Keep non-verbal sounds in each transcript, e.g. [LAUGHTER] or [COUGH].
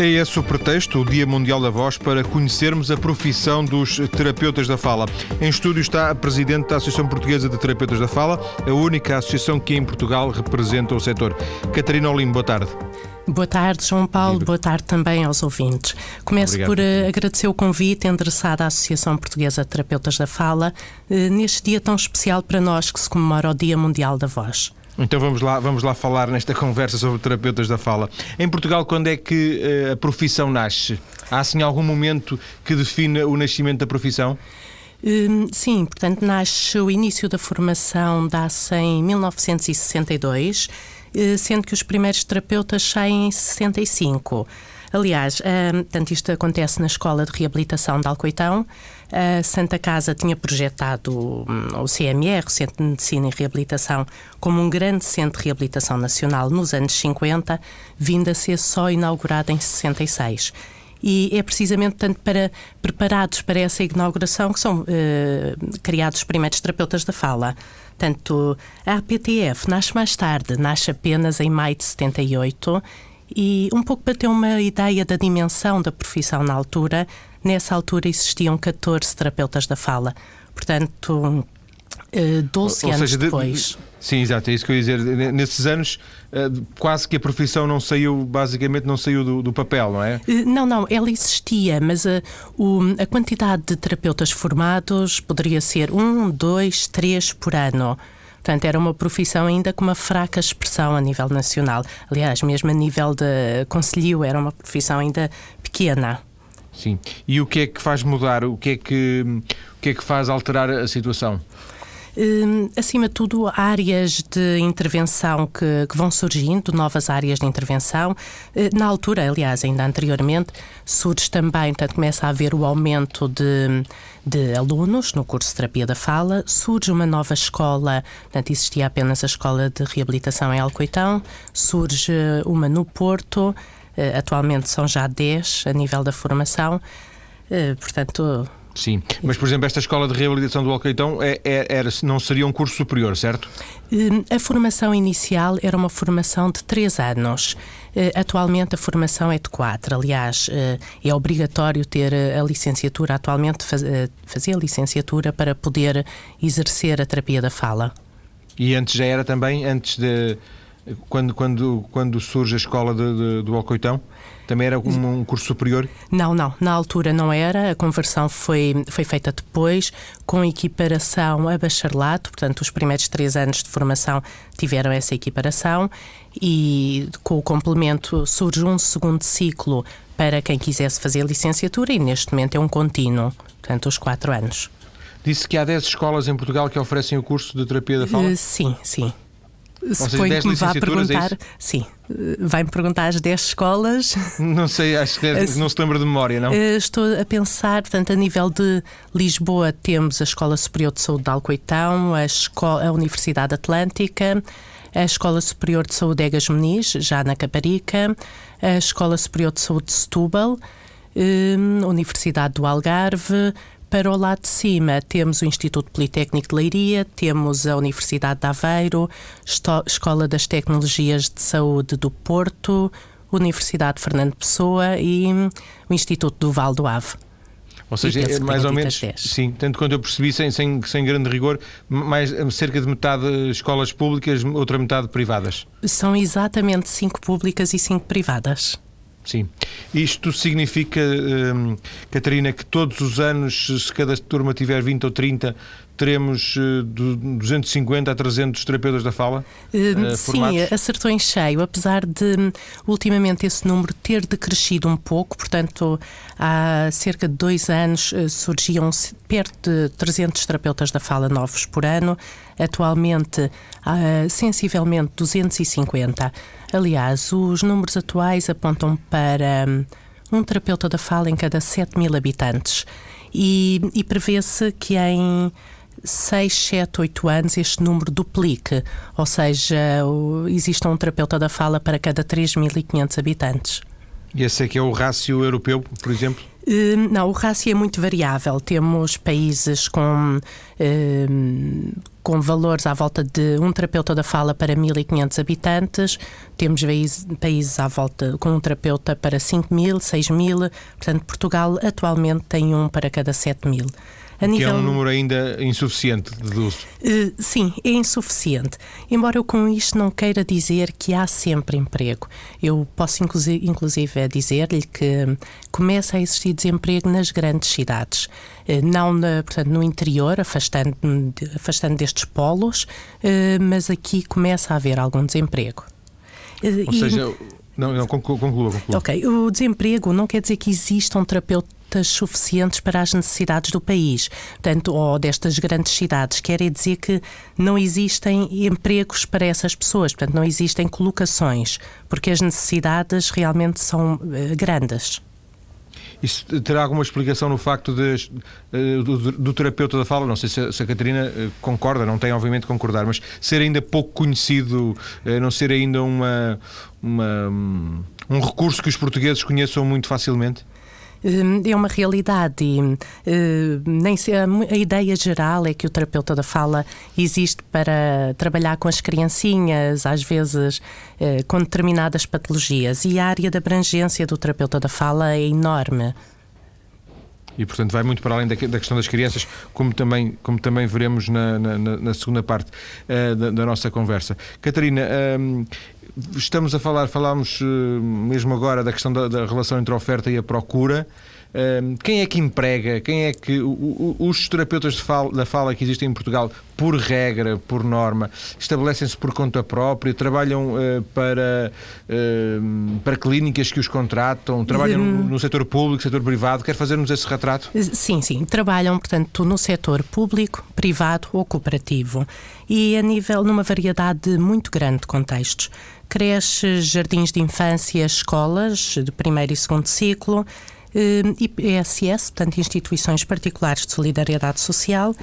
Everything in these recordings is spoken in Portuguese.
É esse o pretexto, o Dia Mundial da Voz, para conhecermos a profissão dos terapeutas da fala. Em estúdio está a Presidente da Associação Portuguesa de Terapeutas da Fala, a única associação que em Portugal representa o setor. Catarina Olim, boa tarde. Boa tarde, João Paulo. Boa tarde também aos ouvintes. Começo Obrigado. por uh, agradecer o convite endereçado à Associação Portuguesa de Terapeutas da Fala uh, neste dia tão especial para nós que se comemora o Dia Mundial da Voz. Então vamos lá, vamos lá falar nesta [LAUGHS] conversa sobre terapeutas da fala. Em Portugal, quando é que uh, a profissão nasce? Há assim algum momento que define o nascimento da profissão? Hum, sim, portanto, nasce o início da formação dá-se em 1962, eh, sendo que os primeiros terapeutas saem em 65. Aliás, uh, portanto, isto acontece na Escola de Reabilitação de Alcoitão. A Santa Casa tinha projetado um, o CMR, o Centro de Medicina e Reabilitação, como um grande centro de reabilitação nacional nos anos 50, vindo a ser só inaugurado em 66 e é precisamente tanto para preparados para essa inauguração que são uh, criados os primeiros terapeutas da fala. Tanto a APTF nasce mais tarde, nasce apenas em maio de 78 e um pouco para ter uma ideia da dimensão da profissão na altura, nessa altura existiam 14 terapeutas da fala. Portanto, 12 Ou anos seja, depois. De, sim, exato, é isso que eu ia dizer. Nesses anos, eh, quase que a profissão não saiu, basicamente não saiu do, do papel, não é? Eh, não, não, ela existia, mas a, o, a quantidade de terapeutas formados poderia ser um, dois, três por ano. Portanto, era uma profissão ainda com uma fraca expressão a nível nacional. Aliás, mesmo a nível de conselho, era uma profissão ainda pequena. Sim. E o que é que faz mudar? O que é que, o que, é que faz alterar a situação? Hum, acima de tudo, áreas de intervenção que, que, vão surgindo, novas áreas de intervenção. Eh, na altura, aliás, ainda anteriormente, surge também, portanto, começa a haver o aumento de, de alunos no curso de terapia da fala, surge uma nova escola, portanto, existia apenas a escola de reabilitação em Alcoitão, surge uma no Porto, atualmente são já 10 a nível da formação, eh, portanto Sim, mas por exemplo, esta escola de reabilitação do Alcaitão é, é, era, não seria um curso superior, certo? Hum, a formação inicial era uma formação de três anos. Eh, atualmente a formação é de quatro. Aliás, eh, é obrigatório ter a licenciatura, atualmente eh, fazer a licenciatura para poder exercer a terapia da fala. E antes já era também, antes de quando, quando, quando surge a escola de, de, do Alcoitão? Também era um, um, curso superior? Não, não. Na altura não era. A conversão foi, foi feita depois, com equiparação a bacharelato. Portanto, os primeiros três anos de formação tiveram essa equiparação e com o complemento surge um segundo ciclo para quem quisesse fazer licenciatura e neste momento é um contínuo. Portanto, os quatro anos. Disse que há 10 escolas em Portugal que oferecem o curso de terapia da fala? Uh, sim, sim. Suponho que me vá é perguntar. É sim, vai-me perguntar as 10 escolas. [LAUGHS] Não sei, acho que não se lembra de memória, não? Eh, estou a pensar, portanto, a nível de Lisboa, temos a Escola Superior de Saúde de Alcoitão, a, Escola, a Universidade Atlântica, a Escola Superior de Saúde Egas Meniz, já na Caparica, a Escola Superior de Saúde de Setúbal, eh, a Universidade do Algarve, para o lado de cima, temos o Instituto Politécnico de Leiria, temos a Universidade de Aveiro, Escola das Tecnologias de Saúde do Porto, Universidade Fernando Pessoa e o Instituto do Val do Ave. Ou seja, é mais ou menos, sim, tanto quanto eu percebi, sem, sem, sem grande rigor, mais, cerca de metade escolas públicas, outra metade privadas. São exatamente cinco públicas e cinco privadas. Sim. Isto significa, hum, Catarina, que todos os anos, se cada turma tiver 20 ou 30, teremos uh, de 250 a 300 terapeutas da fala? Uh, sim, acertou em cheio, apesar de ultimamente esse número ter decrescido um pouco, portanto, há cerca de dois anos surgiam perto de 300 terapeutas da fala novos por ano, atualmente há sensivelmente 250. Aliás, os números atuais apontam para hum, um terapeuta da fala em cada 7 mil habitantes e, e prevê-se que em 6, 7, 8 anos este número duplique, ou seja, exista um terapeuta da fala para cada 3.500 habitantes. E esse é que é o rácio europeu, por exemplo? Não, o rácio é muito variável. Temos países com, com valores à volta de um terapeuta da fala para 1.500 habitantes, temos países à volta com um terapeuta para 5.000, 6.000. Portanto, Portugal atualmente tem um para cada 7.000. A que nível... é um número ainda insuficiente, deduzo. Uh, sim, é insuficiente. Embora eu com isto não queira dizer que há sempre emprego. Eu posso inclusive, inclusive dizer-lhe que começa a existir desemprego nas grandes cidades. Uh, não na, portanto, no interior, afastando, afastando destes polos, uh, mas aqui começa a haver algum desemprego. Ou e... seja, não, não, conclua, conclua. Ok, o desemprego não quer dizer que existam terapeutas suficientes para as necessidades do país, portanto, ou destas grandes cidades. Quer dizer que não existem empregos para essas pessoas, portanto, não existem colocações, porque as necessidades realmente são uh, grandes. Isso terá alguma explicação no facto de, uh, do, do, terapeuta da fala, não sei se a, se a Catarina uh, concorda, não tem obviamente concordar, mas ser ainda pouco conhecido, não ser ainda uma, uma, um recurso que os portugueses conheçam muito facilmente? Hum, é uma realidade e hum, nem a ideia geral é que o terapeuta da fala existe para trabalhar com as criancinhas, às vezes eh, com determinadas patologias, e a área de abrangência do terapeuta da fala é enorme. E, portanto, vai muito para além da, da, questão das crianças, como também, como também veremos na, na, na segunda parte uh, da, da, nossa conversa. Catarina, uh, estamos a falar, falámos uh, mesmo agora da questão da, da relação entre a oferta e a procura quem é que emprega, quem é que os terapeutas fala, da fala que existem em Portugal, por regra, por norma, estabelecem-se por conta própria, trabalham uh, para, uh, para clínicas que os contratam, trabalham no, no setor público, setor privado, quer fazer-nos esse retrato? Sim, sim, trabalham, portanto, no setor público, privado ou cooperativo. E a nível, numa variedade muito grande de contextos. Creches, jardins de infância, escolas de primeiro e segundo ciclo, IPSS, eh, portanto, instituições particulares de solidariedade social,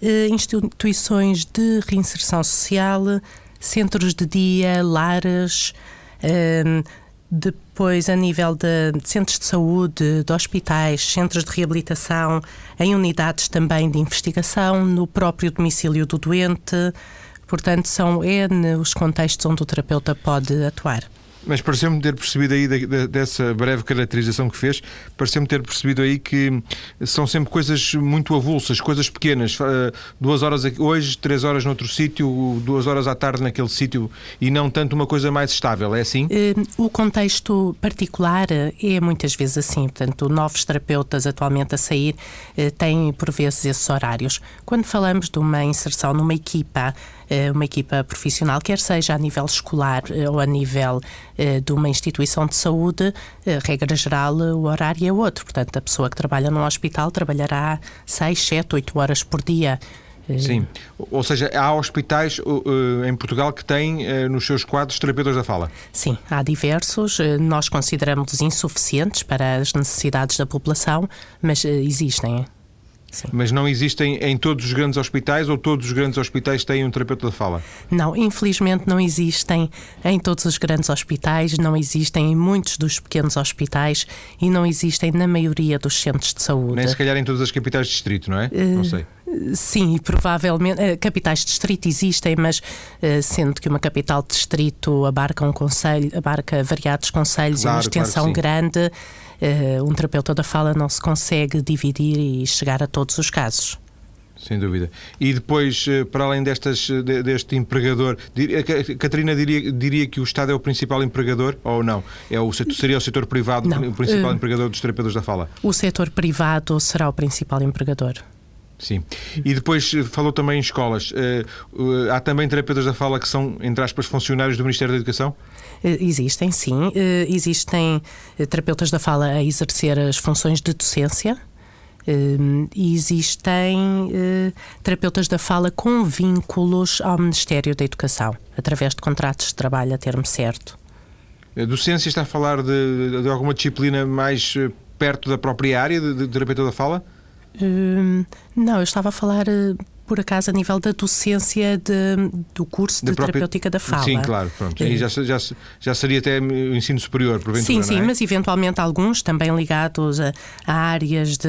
eh, instituições de reinserção social, centros de dia, lares, eh, depois a nível de centros de saúde, de hospitais, centros de reabilitação, em unidades também de investigação, no próprio domicílio do doente. Portanto, são N os contextos onde o terapeuta pode atuar. Mas pareceu-me ter percebido aí, dessa breve caracterização que fez, pareceu-me ter percebido aí que são sempre coisas muito avulsas, coisas pequenas. Duas horas hoje, três horas noutro sítio, duas horas à tarde naquele sítio e não tanto uma coisa mais estável, é assim? Eh, o contexto particular é muitas vezes assim. Portanto, novos terapeutas atualmente a sair eh, têm por vezes esses horários. Quando falamos de uma inserção numa equipa, eh, uma equipa profissional, quer seja a nível escolar ou a nível eh, de uma instituição de saúde, eh, regra geral, o horário é outro. Portanto, a pessoa que trabalha num hospital trabalhará 6, 7, 8 horas por dia. Eh, Sim, ou seja, há hospitais em Portugal que têm nos seus quadros terapeutas da fala? Sim, há diversos. Nós consideramos insuficientes para as necessidades da população, mas existem. Sim. Mas não existem em todos os grandes hospitais ou todos os grandes hospitais têm um terapeuta de fala? Não, infelizmente não existem em todos os grandes hospitais, não existem em muitos dos pequenos hospitais e não existem na maioria dos centros de saúde. Nem se calhar em todas as capitais de distrito, não é? Uh, não sei. Sim, provavelmente. Uh, capitais de distrito existem, mas uh, sendo que uma capital de distrito abarca um conselho, abarca variados conselhos claro, e uma extensão claro grande uh, um terapeuta da fala não se consegue dividir e chegar a todos os casos. Sem dúvida. E depois, eh, para além destas, eh, deste empregador, a Catarina diria, diria que o Estado é o principal empregador ou não? É o setor, seria o setor privado não. o principal uh, empregador dos terapeutas da fala? O setor privado será o principal empregador. Sim. E depois falou também em escolas. há também terapeutas da fala que são, entre aspas, funcionários do Ministério da Educação? Eh, existem, sim. Eh, existem eh, terapeutas da fala a exercer as funções de docência. Existem terapeutas da fala com vínculos ao Ministério da Educação, através de contratos de trabalho a termo certo. A docência está a falar de, de alguma disciplina mais perto da própria área de, de terapeuta da fala? não, eu estava a falar por acaso, a nível da docência de, do curso de própria... terapêutica da fala. Sim, claro. Pronto. Aí já, já, já seria até o ensino superior, porventura, Sim, sim, é? mas eventualmente alguns também ligados a, a áreas de,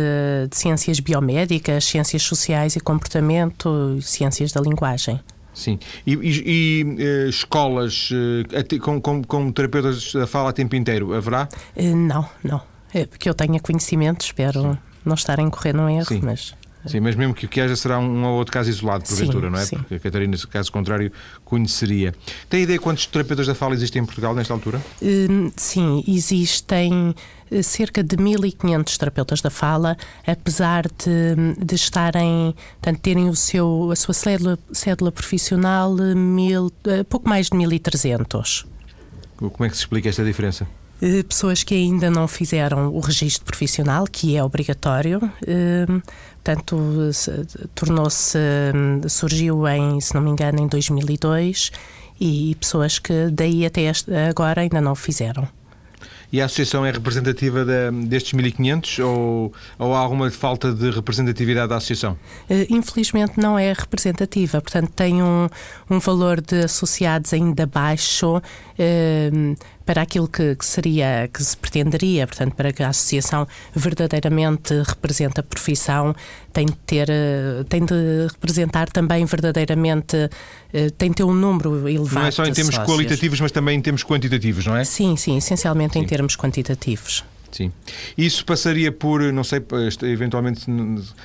de ciências biomédicas, ciências sociais e comportamento, ciências da linguagem. Sim. E, e, e uh, escolas uh, com, com, com, terapeutas da fala a tempo inteiro, haverá? Uh, não, não. É porque eu tenha conhecimento, espero Sim. não estar a incorrer num erro, Sim. mas. Sim, mas mesmo que o que haja será um ou outro caso isolado, porventura, não é? Sim. Porque a Catarina, caso contrário, conheceria. Tem ideia quantos terapeutas da fala existem em Portugal nesta altura? Hum, sim, existem cerca de 1.500 terapeutas da fala, apesar de, de estarem, portanto, terem o seu, a sua cédula, cédula profissional mil, pouco mais de 1.300. Como é que se explica esta diferença? pessoas que ainda não fizeram o registro profissional, que é obrigatório. Portanto, tornou-se, surgiu em, se não me engano, em 2002 e pessoas que daí até agora ainda não o fizeram. E a associação é representativa de, destes 1500 ou, ou há alguma falta de representatividade da associação? Infelizmente não é representativa, portanto tem um, um valor de associados ainda baixo. Eh, para aquilo que, que, seria, que se pretenderia, portanto, para que a associação verdadeiramente represente a profissão, tem de ter, eh, tem de representar também verdadeiramente, eh, tem de ter um número elevado. Não é só em termos sócios. qualitativos, mas também em termos quantitativos, não é? Sim, sim, essencialmente sim. em termos quantitativos. Sim. Isso passaria por, não sei, eventualmente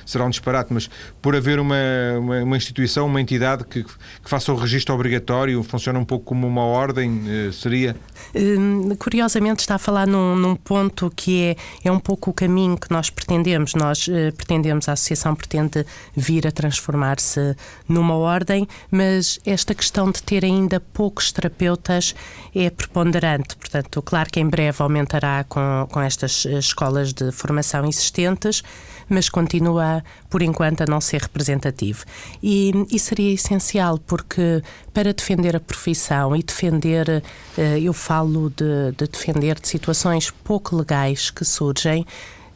será um disparate, mas por haver uma, uma, uma instituição, uma entidade que, que, faça o registro obrigatório, funciona um pouco como uma ordem, eh, seria? Hum, curiosamente está a falar num, num, ponto que é, é um pouco o caminho que nós pretendemos. Nós uh, pretendemos, a associação pretende vir a transformar-se numa ordem, mas esta questão de ter ainda poucos terapeutas é preponderante. Portanto, claro que em breve aumentará com, com esta estas eh, escolas de formação existentes, mas continua, por enquanto, a não ser representativo. E, e seria essencial, porque para defender a profissão e defender, eh, eu falo de, de defender de situações pouco legais que surgem,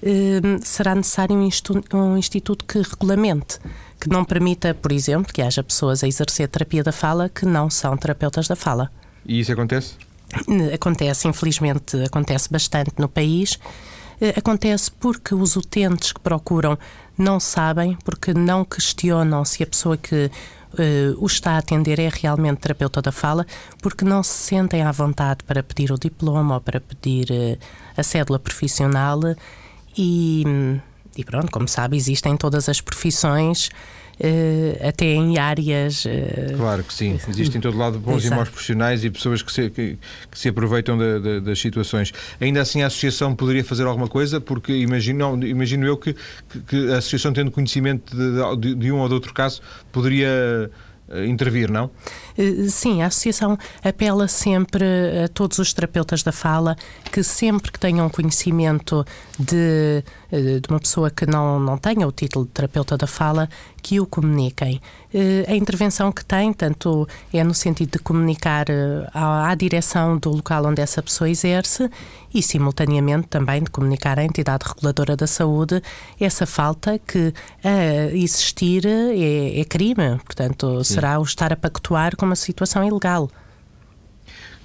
eh, será necessário um, um instituto que regulamente que não permita, por exemplo, que haja pessoas a exercer terapia da fala que não são terapeutas da fala. E isso acontece? Acontece, infelizmente, acontece bastante no país. Eh, acontece porque os utentes que procuram não sabem, porque não questionam se a pessoa que uh, o está a atender é realmente terapeuta da fala, porque não se sentem à vontade para pedir o diploma ou para pedir uh, a cédula profissional. E, e pronto, como sabe, existem todas as profissões até em áreas. Uh, claro que sim, existem em todo lado bons Exato. e maus profissionais e pessoas que se, que, que se aproveitam das situações. Ainda assim, a associação poderia fazer alguma coisa, porque imagino, imagino eu que, que, a associação, tendo conhecimento de, de, de um ou de outro caso, poderia eh, intervir, não? Sim, a Associação apela sempre a todos os terapeutas da fala que sempre que tenham conhecimento de, de uma pessoa que não, não tenha o título de terapeuta da fala, que o comuniquem. Eh, a intervenção que tem, tanto é no sentido de comunicar eh, à, à direção do local onde essa pessoa exerce e, simultaneamente, também de comunicar à entidade reguladora da saúde essa falta que, a existir, é, é crime. Portanto, Sim. será o estar a pactuar com uma situação ilegal.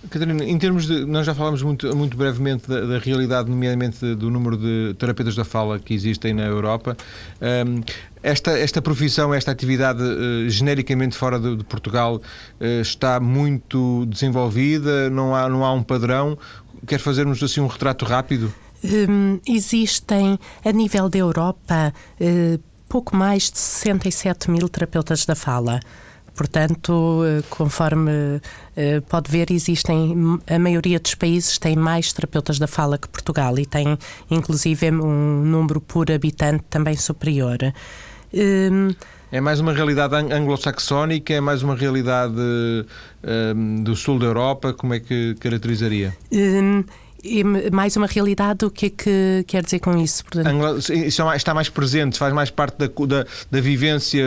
Catarina, em termos de. Nós já falámos muito, muito brevemente da, da realidade, nomeadamente do número de terapeutas da fala que existem na Europa. Um, esta, esta profissão, esta atividade uh, genericamente fora de, de Portugal uh, está muito desenvolvida, não há, não há um padrão. Quer fazermos assim um retrato rápido? Um, existem, a nível da Europa, uh, pouco mais de 67 mil terapeutas da fala. Portanto, eh, conforme eh, pode ver, existem a maioria dos países tem mais terapeutas da fala que Portugal e tem inclusive um número por habitante também superior. Um, é mais uma realidade anglo-saxónica, é mais uma realidade um, do sul da Europa, como é que caracterizaria? Um, mais uma realidade, o que é que quer dizer com isso? Portanto... Isso é está mais presente, faz mais parte da, da, da vivência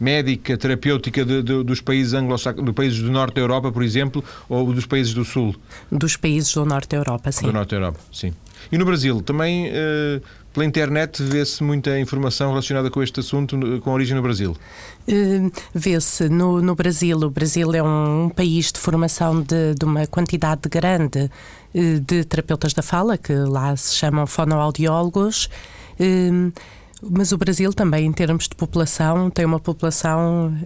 médica, terapêutica de, de, dos países anglo dos países do norte da Europa, por exemplo, ou dos países do sul? Dos países do norte da Europa, sim. Do norte da Europa, sim. E no Brasil, também uh, pela internet vê-se muita informação relacionada com este assunto, com origem no Brasil? Uh, vê-se no, no Brasil. O Brasil é um, um país de formação de, de uma quantidade grande uh, de terapeutas da fala, que lá se chamam fonoaudiólogos. Uh, mas o Brasil também, em termos de população, tem uma população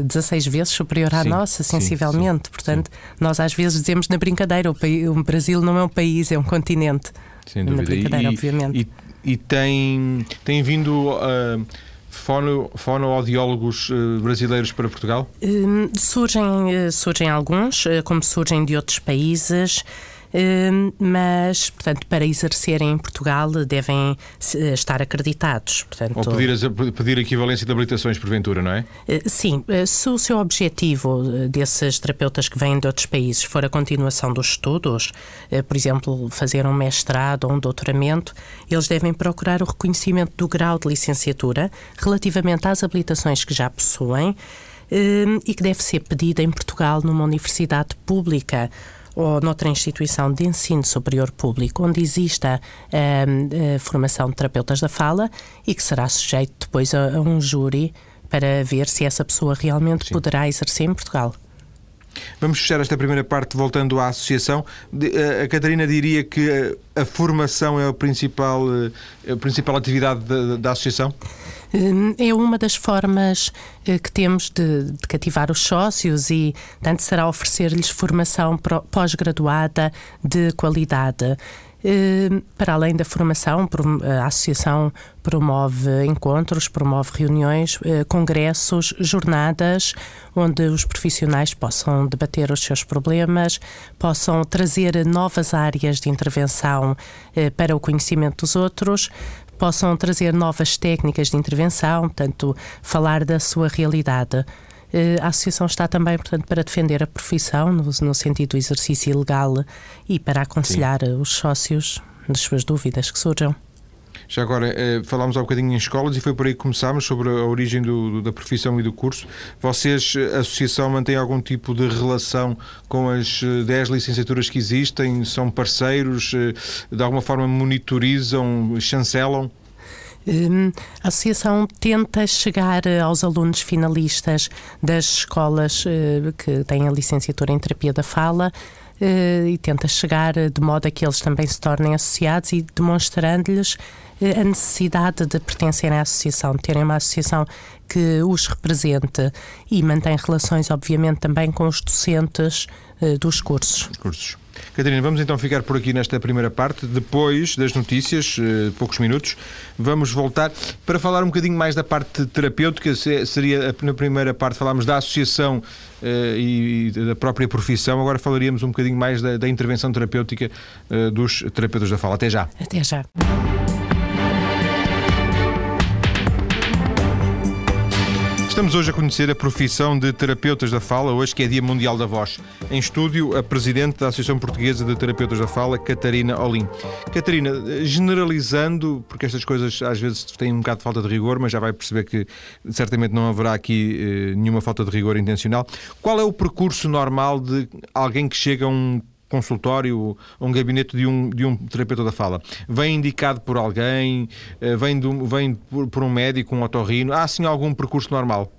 uh, 16 vezes superior à sim, nossa, sensivelmente. Sim, sim, Portanto, nós às vezes dizemos na brincadeira: o, país, o, Brasil não é um país, é um continente. Sem dúvida. Na brincadeira, e, obviamente. E, e, tem, tem vindo. Uh, fono, fonoaudiólogos uh, brasileiros para Portugal? Uh, surgem, uh, surgem alguns, como surgem de outros países. Hum, mas, portanto, para exercerem em Portugal devem estar acreditados. Portanto, Ou pedir, pedir equivalência de habilitações, porventura, não é? Eh, sim, eh, se o seu objetivo eh, desses terapeutas que vêm de outros países for a continuação dos estudos, por exemplo, fazer um mestrado ou um doutoramento, eles devem procurar o reconhecimento do grau de licenciatura relativamente às habilitações que já possuem e que deve ser pedida em Portugal numa universidade pública ou noutra instituição de ensino superior público onde exista a, ehm, a formação de terapeutas da fala e que será sujeito depois a, a um júri para ver se essa pessoa realmente Sim. poderá exercer em Portugal. Vamos fechar esta primeira parte voltando à associação. Eh, a Catarina diria que a formação é a principal, eh, a principal atividade da, da associação? Hum, é uma das formas eh, que temos de, de cativar os sócios e, tanto, será oferecer-lhes formação pós-graduada de qualidade. Hum, para além da formação, a Associação promove encontros, promove reuniões, eh, congressos, jornadas, onde os profissionais possam debater os seus problemas, possam trazer novas áreas de intervenção eh, para o conhecimento dos outros, possam trazer novas técnicas de intervenção, tanto falar da sua realidade. Eh, a associação está também, portanto, para defender a profissão, no, no sentido do exercício ilegal e para aconselhar Sim. os sócios das suas dúvidas que surjam. Já agora, eh, falámos há um bocadinho em escolas e foi por aí que começámos, sobre a origem do, da profissão e do curso. Vocês, a associação, mantém algum tipo de relação com as 10 eh, licenciaturas que existem? São parceiros? Eh, de alguma forma monitorizam, chancelam? Hum, a associação tenta chegar aos alunos finalistas das escolas que têm a licenciatura em terapia da fala e tenta chegar de modo a que eles também se tornem associados e demonstrando-lhes a necessidade de pertencerem à associação, de terem uma associação que os represente e mantém relações, obviamente, também com os docentes uh, dos cursos. cursos. Catarina, vamos então ficar por aqui nesta primeira parte. Depois das notícias, uh, poucos minutos, vamos voltar para falar um bocadinho mais da parte terapêutica. Seria na primeira parte falámos da associação uh, e, da própria profissão. Agora falaríamos um bocadinho mais da, da intervenção terapêutica dos terapeutas da fala. Até já. Até já. Estamos hoje a conhecer a profissão de terapeutas da fala, hoje que é Dia Mundial da Voz. Em estúdio, a Presidente da Associação Portuguesa de Terapeutas da Fala, Catarina Olim. Catarina, generalizando, porque estas coisas às vezes têm um bocado de falta de rigor, mas já vai perceber que certamente não haverá aqui eh, nenhuma falta de rigor intencional. Qual é o percurso normal de alguém que chega a um consultório, um gabinete de um, de um terapeuta da fala. Vem indicado por alguém, eh, vem, do, vem por, por um médico, um otorrino. Há assim algum percurso normal?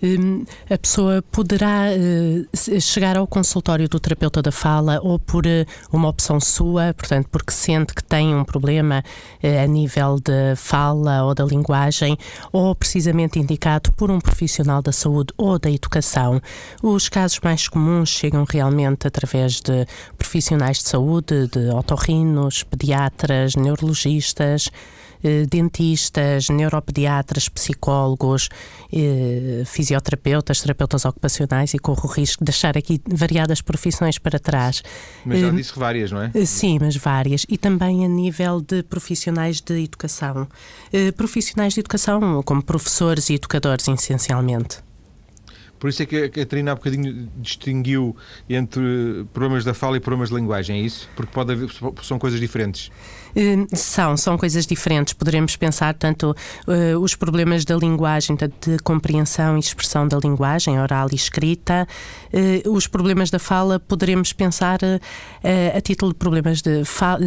Hum, a pessoa poderá eh, chegar ao consultório do terapeuta da fala ou por eh, uma opção sua, portanto, porque sente que tem um problema eh, a nível de fala ou da linguagem, ou precisamente indicado por um profissional da saúde ou da educação. Os casos mais comuns chegam realmente através de profissionais de saúde, de otorrinos, pediatras, neurologistas. Eh, dentistas, neuropediatras, psicólogos, eh, fisioterapeutas, terapeutas ocupacionais e corro o risco de deixar aqui variadas profissões para trás. Mas já disse várias, não é? Sim, mas várias. E também a nível de profissionais de educação. Profissionais de educação como professores e educadores, essencialmente. Por isso é que a Catarina há bocadinho distinguiu entre problemas da fala e problemas de linguagem, é isso? Porque haver, são coisas diferentes. Hum, são, são coisas diferentes. Poderemos pensar tanto uh, os problemas da linguagem, de compreensão e expressão da linguagem, oral e escrita, uh, os problemas da fala, poderemos pensar uh, a título de problemas de,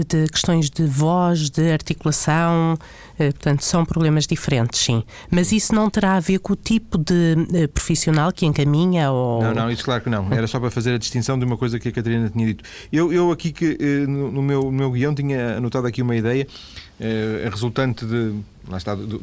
de questões de voz, de articulação, portanto, são problemas diferentes, sim. Mas isso não terá a ver com o tipo de profissional que encaminha ou... Não, não, isso claro que não. Era só para fazer a distinção de uma coisa que a Catarina tinha dito. Eu, eu aqui que no meu, no meu guião tinha anotado aqui uma ideia é, resultante de lá está, de, de,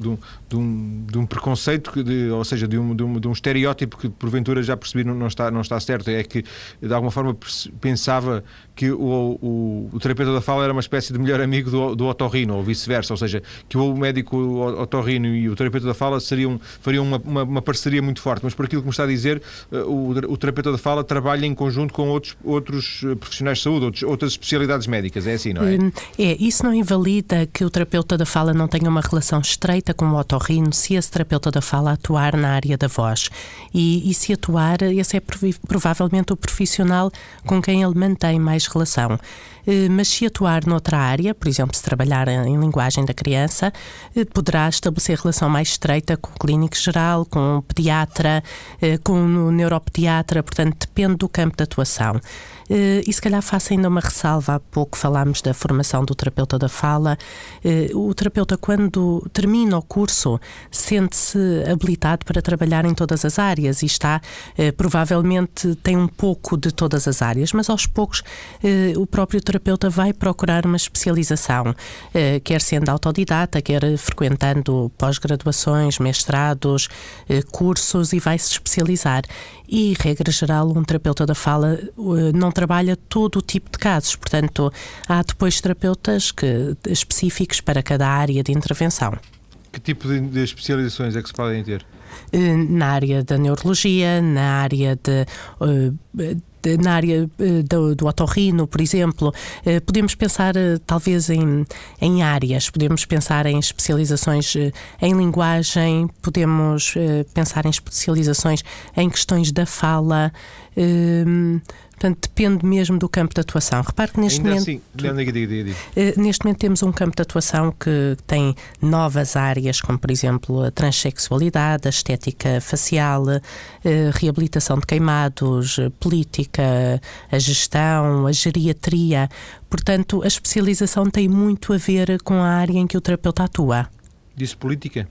de, um, de um preconceito, ou seja, de um, de, um, de um estereótipo que porventura já percebi não, não, está, não está certo, é que de alguma forma pensava que o, o, o terapeuta da fala era uma espécie de melhor amigo do, do otorrino, ou vice-versa, ou seja, que o médico otorrino e o terapeuta da fala seriam, fariam uma, uma, uma, parceria muito forte, mas por aquilo que me está a dizer, eh, o, o terapeuta da fala trabalha em conjunto com outros, outros eh, profissionais de saúde, outros, outras especialidades médicas, é assim, não é? Hum, é, isso não invalida que o terapeuta da fala não tenha uma relação estreita com o otorrino se esse terapeuta da fala atuar na área da voz. E, e se atuar, esse é provavelmente o profissional com quem ele mantém mais relação. Eh, mas se atuar noutra área, por exemplo, se trabalhar em linguagem da criança, eh, poderá estabelecer relação mais estreita com o clínico geral, com o pediatra, eh, com o neuropediatra, portanto, depende do campo de atuação. E se calhar faço ainda uma ressalva. Há pouco falámos da formação do terapeuta da fala. O terapeuta, quando termina o curso, sente-se habilitado para trabalhar em todas as áreas e está, provavelmente, tem um pouco de todas as áreas, mas aos poucos o próprio terapeuta vai procurar uma especialização, eh, quer sendo autodidata, quer frequentando pós-graduações, mestrados, eh, cursos e vai se especializar. E, regra geral, um terapeuta da fala eh, não trabalha todo o tipo de casos, portanto, há depois terapeutas que, específicos para cada área de intervenção. Que tipo de, de especializações é que se podem ter? na área da neurologia, na área de, na área eh, do, do otorrino, por exemplo, eh, podemos pensar eh, talvez em, em áreas, podemos pensar em especializações em linguagem, podemos pensar em especializações em questões da fala. Portanto, depende mesmo do campo de atuação. Repare que neste Ainda momento. Assim, diga, diga, diga. Neste momento temos um campo de atuação que tem novas áreas, como por exemplo a transexualidade, a estética facial, a reabilitação de queimados, política, a gestão, a geriatria. Portanto, a especialização tem muito a ver com a área em que o terapeuta atua. Disse política?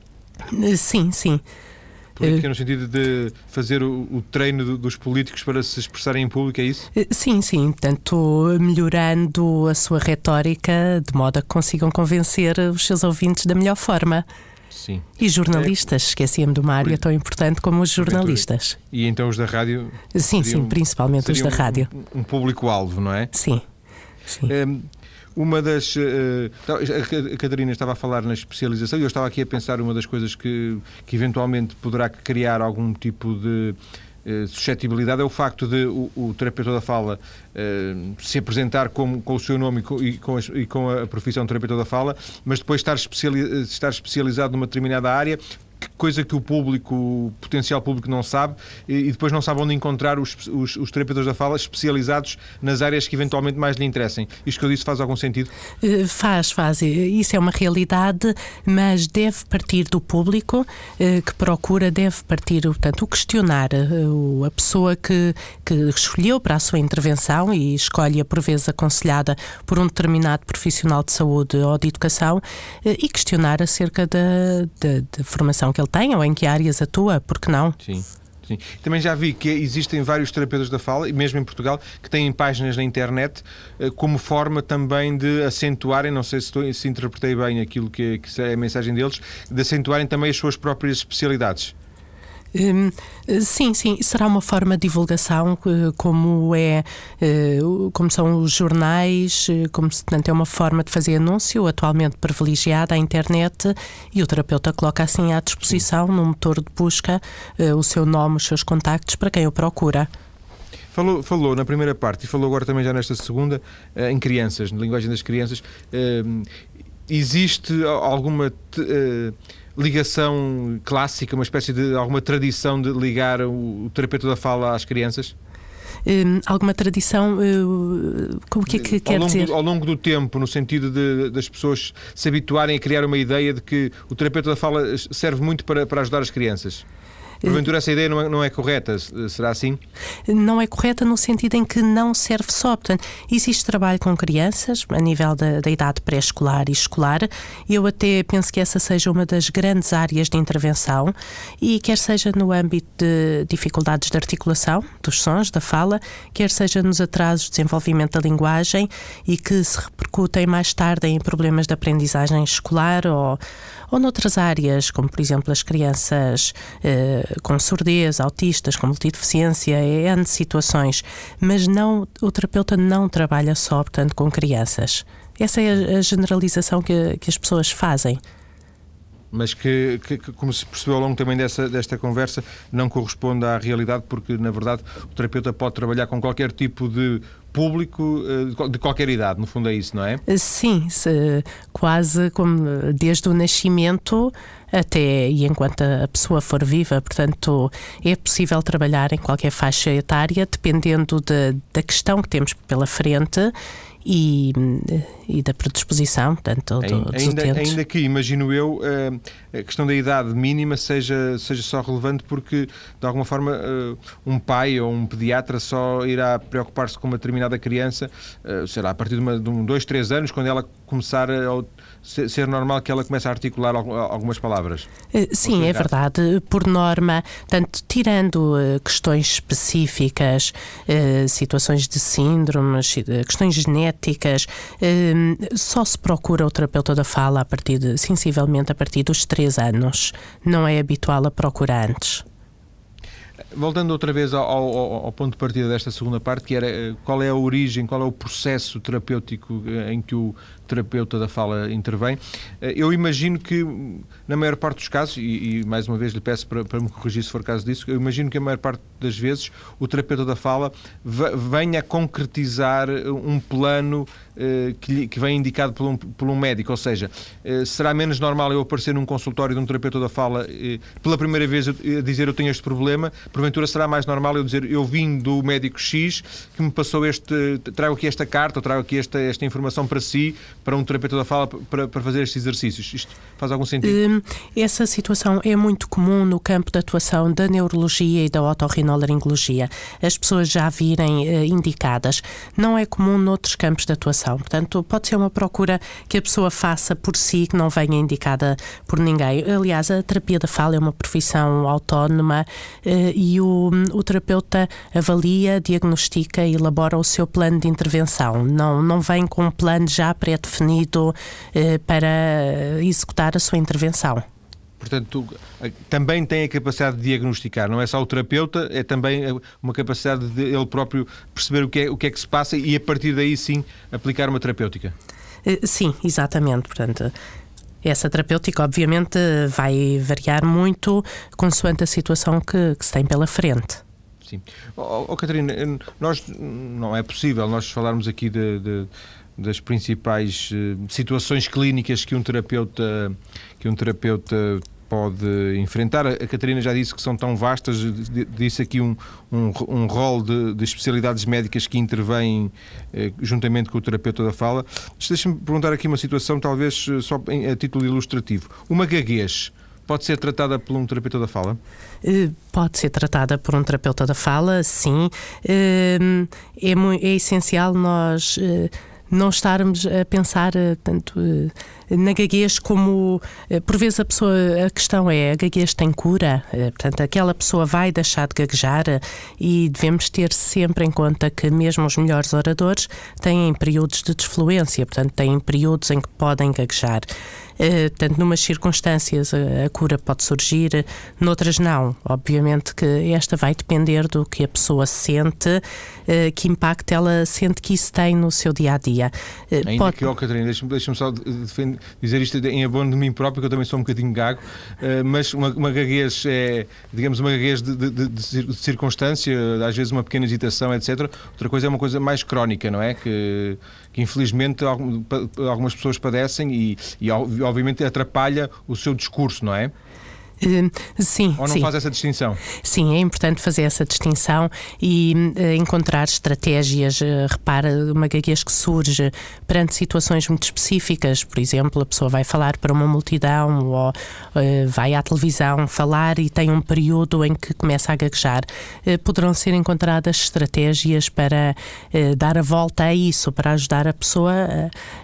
Sim, sim. Política no sentido de fazer o, o treino dos políticos para se expressarem em público, é isso? Eh, sim, sim. Portanto, melhorando a sua retórica de modo a que consigam convencer os seus ouvintes da melhor forma. Sim. E jornalistas, é... esqueci-me de uma área tão importante como os jornalistas. E então os da rádio? Sim, sim, principalmente os da rádio. Um, um público-alvo, não é? Sim. sim. Um, uma das. Uh, a Catarina estava a falar na especialização e eu estava aqui a pensar uma das coisas que, que eventualmente poderá criar algum tipo de uh, suscetibilidade é o facto de o, o terapeuta da fala uh, se apresentar com, com o seu nome e com, e com a profissão de terapeuta da fala, mas depois estar, especiali estar especializado numa determinada área, coisa que o público, o potencial público não sabe e depois não sabe onde encontrar os, os, os, terapeutas da fala especializados nas áreas que eventualmente mais lhe interessem. Isto que eu disse faz algum sentido? Eh, faz, faz. Isso é uma realidade, mas deve partir do público eh, que procura, deve partir, portanto, o questionar eh, a pessoa que, que escolheu para a sua intervenção e escolhe, por vezes, aconselhada por um determinado profissional de saúde ou de educação e questionar acerca da, da, da formação que ele tem ou em que áreas atua, porque não? Sim. Sim. Também já vi que existem vários terapeutas da fala, mesmo em Portugal, que têm páginas na internet eh, como forma também de acentuarem, não sei se, estou, se interpretei bem aquilo que, que é a mensagem deles, de acentuarem também as suas próprias especialidades. Hum, sim, sim, será uma forma de divulgação, eh, como é, eh, como são os jornais, eh, como portanto, é uma forma de fazer anúncio, atualmente privilegiada a internet, e o terapeuta coloca assim à disposição no motor de busca o seu nome, os seus contactos para quem o procura. Falou, falou na primeira parte e falou agora também já nesta segunda, em crianças, na linguagem das crianças. Existe alguma ligação clássica, uma espécie de alguma tradição de ligar o, o terapeuta da fala às crianças? Um, alguma tradição, uh, como que é que quer ao longo, dizer? Ao longo do tempo, no sentido de, das pessoas se habituarem a criar uma ideia de que o terapeuta da fala serve muito para, para ajudar as crianças. Porventura essa ideia não é, não é, correta, será assim? Não é correta no sentido em que não serve só. Portanto, existe trabalho com crianças a nível da, da idade pré-escolar e escolar. Eu até penso que essa seja uma das grandes áreas de intervenção e quer seja no âmbito de dificuldades de articulação, dos sons, da fala, quer seja nos atrasos de desenvolvimento da linguagem e que se repercutem mais tarde em problemas de aprendizagem escolar ou, ou noutras áreas, como por exemplo as crianças eh, com surdez, autistas, com multideficiência, é situações, mas não, o terapeuta não trabalha só, portanto, com crianças. Essa é a generalização que, que as pessoas fazem mas que, que, como se percebeu ao longo também dessa, desta conversa, não corresponde à realidade, porque, na verdade, o terapeuta pode trabalhar com qualquer tipo de público eh, de qualquer idade, no fundo é isso, não é? Sim, quase como desde o nascimento até e enquanto a pessoa for viva, portanto, é possível trabalhar em qualquer faixa etária, dependendo de, da questão que temos pela frente e, e da predisposição, portanto, do, ainda, ainda que, imagino eu, eh, a questão da idade mínima seja, seja só relevante porque, de alguma forma, eh, um pai ou um pediatra só irá preocupar-se com uma determinada criança, eh, sei lá, a partir de, uma, de um, dois, três anos, quando ela começar a ser normal que ela comece a articular algumas palavras. Sim, é verdade. Por norma, tanto tirando questões específicas, situações de síndromes, questões genéticas, só se procura o terapeuta da fala a partir de, sensivelmente a partir dos 3 anos. Não é habitual a procurar antes. Voltando outra vez ao, ao, ao, ponto de partida desta segunda parte, que era eh, qual é a origem, qual é o processo terapêutico eh, em que o terapeuta da fala intervém, eh, eu imagino que, na maior parte dos casos, e, e mais uma vez lhe peço para, para, me corrigir se for caso disso, eu imagino que a maior parte das vezes o terapeuta da fala venha a concretizar um plano eh, que, que vem indicado por um, por um médico, ou seja, eh, será menos normal eu aparecer num consultório de um terapeuta da fala eh, pela primeira vez a dizer eu tenho este problema, porventura será mais normal eu dizer eu vim do médico X que me passou este, trago aqui esta carta ou trago aqui esta, esta informação para si, para um terapeuta da fala, para, para fazer estes exercícios. Isto faz algum sentido? Hum, essa situação é muito comum no campo de atuação da neurologia e da otorrinolaringologia. As pessoas já virem indicadas. Não é comum noutros campos de atuação Portanto, pode ser uma procura que a pessoa faça por si, que não venha indicada por ninguém. Aliás, a terapia da fala é uma profissão autónoma eh, e o, o terapeuta avalia, diagnostica e elabora o seu plano de intervenção. Não, não vem com um plano já pré-definido eh, para executar a sua intervenção. Portanto, também tem a capacidade de diagnosticar, não é só o terapeuta, é também uma capacidade de ele próprio perceber o que é, o que, é que se passa e a partir daí sim aplicar uma terapêutica. Eh, sim, exatamente. Portanto, essa terapêutica, obviamente, vai variar muito consoante a situação que, que se tem pela frente. Sim. Oh, oh, Catarina, nós não é possível nós falarmos aqui de, de das principais uh, situações clínicas que um terapeuta que um terapeuta pode enfrentar. A Catarina já disse que são tão vastas, disse aqui um, um, um rol de, de, especialidades médicas que intervêm eh, juntamente com o terapeuta da fala. Deixa-me perguntar aqui uma situação, talvez eh, só a título ilustrativo. Uma gaguez pode ser tratada por um terapeuta da fala? Eh, pode ser tratada por um terapeuta da fala, sim. É, é, é essencial nós não estarmos a pensar eh, tanto eh, na gaguez como eh, por vezes a pessoa a questão é a gaguez tem cura portanto aquela pessoa vai deixar de gaguejar e devemos ter sempre em conta que mesmo os melhores oradores têm períodos de desfluência portanto têm períodos em que podem gaguejar Uh, portanto, numas circunstâncias a, a, cura pode surgir, noutras não. Obviamente que esta vai depender do que a pessoa sente, uh, que impacto ela sente que isso tem no seu dia a dia. Uh, Ainda pode... que, oh, Catarina, deixa-me deixa só dizer isto em abono de mim próprio, que eu também sou um bocadinho gago, uh, mas uma, uma gaguez é, digamos, uma gaguez de, de, de, de, circunstância, às vezes uma pequena hesitação, etc. Outra coisa é uma coisa mais crónica, não é? Que, que infelizmente algumas pessoas padecem e, e obviamente atrapalha o seu discurso, não é? Uh, sim. Ou não sim. faz essa distinção? Sim, é importante fazer essa distinção e uh, encontrar estratégias. Uh, repara, uma gaguez que surge perante situações muito específicas, por exemplo, a pessoa vai falar para uma multidão ou vai à televisão falar e tem um período em que começa a gaguejar. poderão ser encontradas estratégias para dar a volta a isso, para ajudar a pessoa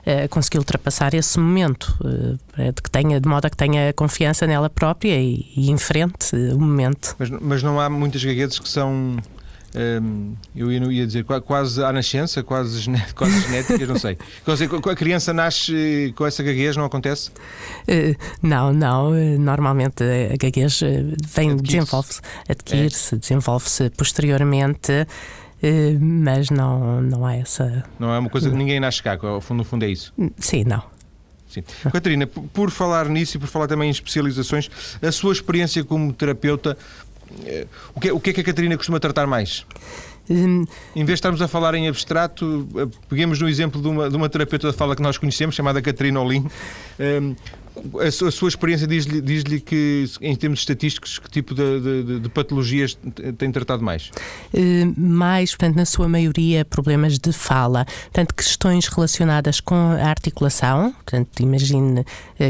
a conseguir ultrapassar esse momento, de, que tenha, de modo a que tenha confiança nela própria e, e enfrente o momento. Mas, mas não há muitas gaguetes que são. Hum, eu ia, ia dizer quase à nascença, quase, [LAUGHS] quase genéticas, não sei. A criança nasce com essa gaguez, não acontece? Uh, não, não. Normalmente a gaguez vem, desenvolve-se, adquire-se, é. desenvolve-se posteriormente. Mas não, não há essa. Não é uma coisa que ninguém nasce cá, no fundo, no fundo é isso. Sim, não. Sim. Catarina, por falar nisso e por falar também em especializações, a sua experiência como terapeuta, eh, o que, é, o que é que a Catarina costuma tratar mais? Hum. Em vez de estarmos a falar em abstrato, eh, peguemos no exemplo de uma, de uma terapeuta da fala que nós conhecemos, chamada Catarina Olim. Um, a sua, a sua experiência diz-lhe diz que, em termos estatísticos, que tipo de, de, de patologias tem tratado mais? Uh, mais, portanto, na sua maioria, problemas de fala. Portanto, questões relacionadas com a articulação. Portanto, imagine uh,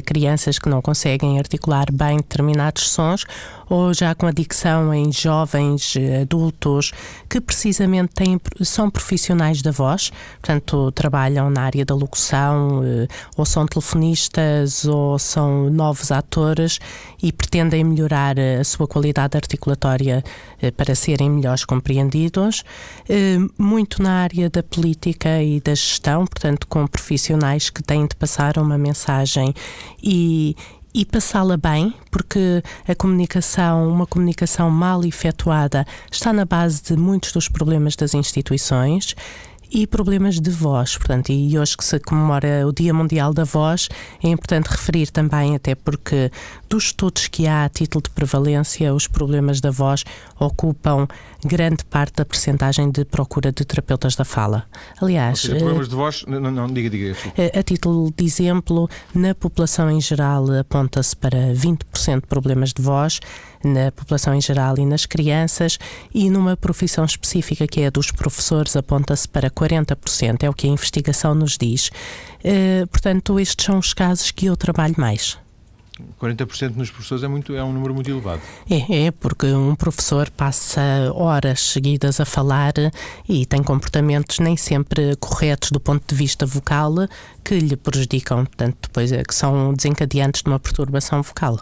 crianças que não conseguem articular bem determinados sons ou já com adicção em jovens uh, adultos que precisamente têm, são profissionais da voz, portanto, trabalham na área da locução ou são telefonistas ou ou são novos atores e pretendem melhorar eh, a sua qualidade articulatória eh, para serem melhores compreendidos, eh, muito na área da política e da gestão, portanto, com profissionais que têm de passar uma mensagem e, e passá-la bem, porque a comunicação, uma comunicação mal efetuada, está na base de muitos dos problemas das instituições e problemas de voz. Portanto, e hoje que se comemora o Dia Mundial da Voz, é importante referir também, até porque dos estudos que há a título de prevalência, os problemas da voz ocupam grande parte da percentagem de procura de terapeutas da fala. Aliás, seja, problemas de voz, não, não diga, diga. A, a título de exemplo, na população em geral aponta-se para 20% de problemas de voz na população em geral e nas crianças, e numa profissão específica que é a dos professores, aponta-se para 40%, é o que a investigação nos diz. Uh, portanto, estes são os casos que eu trabalho mais. 40% nos professores é, muito, é um número muito elevado. É, é, porque um professor passa horas seguidas a falar e tem comportamentos nem sempre corretos do ponto de vista vocal que lhe prejudicam, portanto, depois é que são desencadeantes de uma perturbação vocal.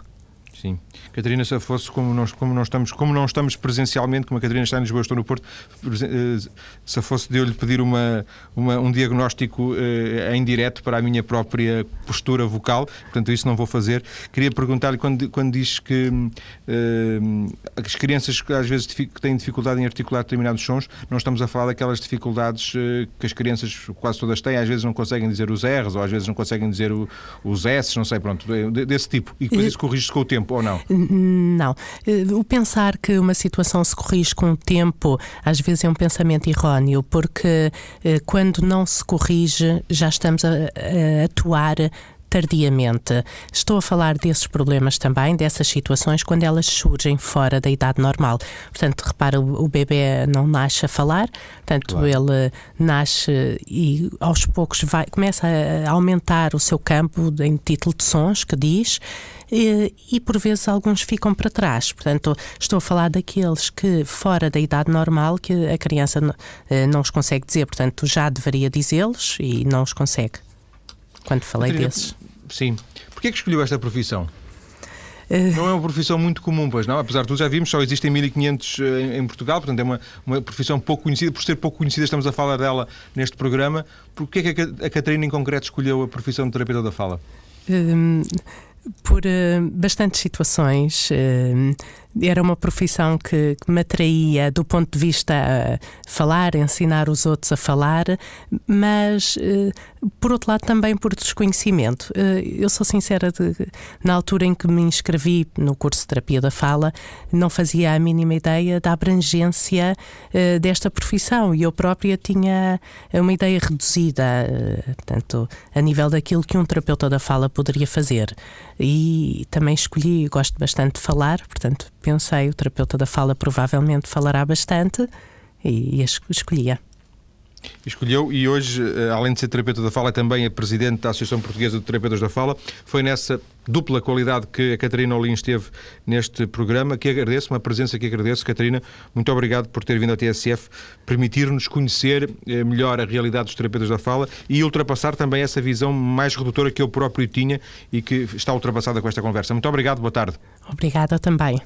Catarina, se fosse como nós, como não estamos, como não estamos presencialmente, como a Catarina está em Lisboa, estou no Porto, eh, se fosse de eu lhe pedir uma, uma um diagnóstico uh, em direto para a minha própria postura vocal, portanto isso não vou fazer. Queria perguntar-lhe quando, quando diz que uh, as crianças que às vezes têm dificuldade em articular determinados sons, não estamos a falar daquelas dificuldades uh, que as crianças quase todas têm, às vezes não conseguem dizer os R's ou às vezes não conseguem dizer o, os S, não sei, pronto, desse tipo. E depois isso corrige-se com o tempo, ou não? Não. Eh, o pensar que uma situação se corrige com o tempo, às vezes é um pensamento erróneo, porque eh, quando não se corrige, já estamos a, a atuar tardiamente. Estou a falar desses problemas também, dessas situações, quando elas surgem fora da idade normal. Portanto, repara, o, bebê não nasce a falar, portanto, claro. ele nasce e aos poucos vai, começa a aumentar o seu campo em título de sons que diz. E, e, por vezes alguns ficam para trás. Portanto, estou a falar daqueles que, fora da idade normal, que a criança não, eh, não os consegue dizer. Portanto, já deveria dizê-los e não os consegue. Quando falei Catarina, desses. Sim. Porquê é que escolheu esta profissão? Eh, não é uma profissão muito comum, pois não? Apesar de tudo, já vimos, só existem 1500 eh, em, Portugal, portanto é uma, uma profissão pouco conhecida. Por ser pouco conhecida, estamos a falar dela neste programa. Porquê é que a Catarina, em concreto, escolheu a profissão de terapeuta da fala? Um, por uh, bastantes situações. Uh, era uma profissão que, que me atraía do ponto de vista a falar, ensinar os outros a falar, mas por outro lado também por desconhecimento. Eu sou sincera, de, na altura em que me inscrevi no curso de terapia da fala, não fazia a mínima ideia da abrangência desta profissão e eu própria tinha uma ideia reduzida, portanto, a nível daquilo que um terapeuta da fala poderia fazer. E também escolhi, gosto bastante de falar, portanto, pensei, o terapeuta da fala provavelmente falará bastante e, escolhia. Escolheu e hoje, eh, além de ser terapeuta da fala, é também a presidente da Associação Portuguesa de Terapeutas da Fala. Foi nessa dupla qualidade que a Catarina Olim esteve neste programa, que agradeço, uma presença que agradeço. Catarina, muito obrigado por ter vindo à TSF, permitir-nos conhecer eh, melhor a realidade dos terapeutas da fala e ultrapassar também essa visão mais redutora que eu próprio tinha e que está ultrapassada com esta conversa. Muito obrigado, boa tarde. Obrigada também.